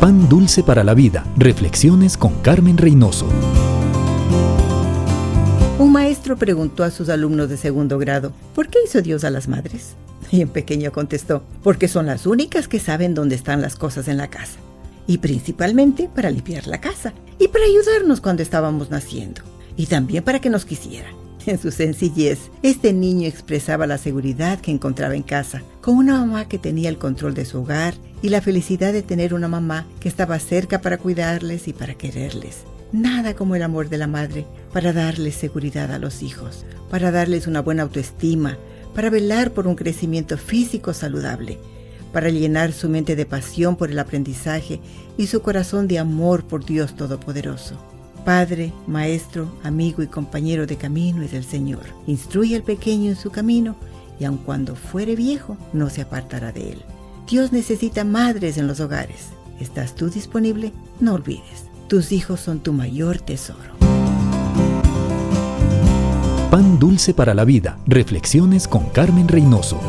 Pan Dulce para la Vida. Reflexiones con Carmen Reynoso. Un maestro preguntó a sus alumnos de segundo grado, ¿por qué hizo Dios a las madres? Y un pequeño contestó, porque son las únicas que saben dónde están las cosas en la casa. Y principalmente para limpiar la casa y para ayudarnos cuando estábamos naciendo. Y también para que nos quisieran. En su sencillez, este niño expresaba la seguridad que encontraba en casa, con una mamá que tenía el control de su hogar y la felicidad de tener una mamá que estaba cerca para cuidarles y para quererles. Nada como el amor de la madre para darles seguridad a los hijos, para darles una buena autoestima, para velar por un crecimiento físico saludable, para llenar su mente de pasión por el aprendizaje y su corazón de amor por Dios Todopoderoso. Padre, maestro, amigo y compañero de camino es el Señor. Instruye al pequeño en su camino y aun cuando fuere viejo, no se apartará de él. Dios necesita madres en los hogares. ¿Estás tú disponible? No olvides, tus hijos son tu mayor tesoro. Pan dulce para la vida. Reflexiones con Carmen Reynoso.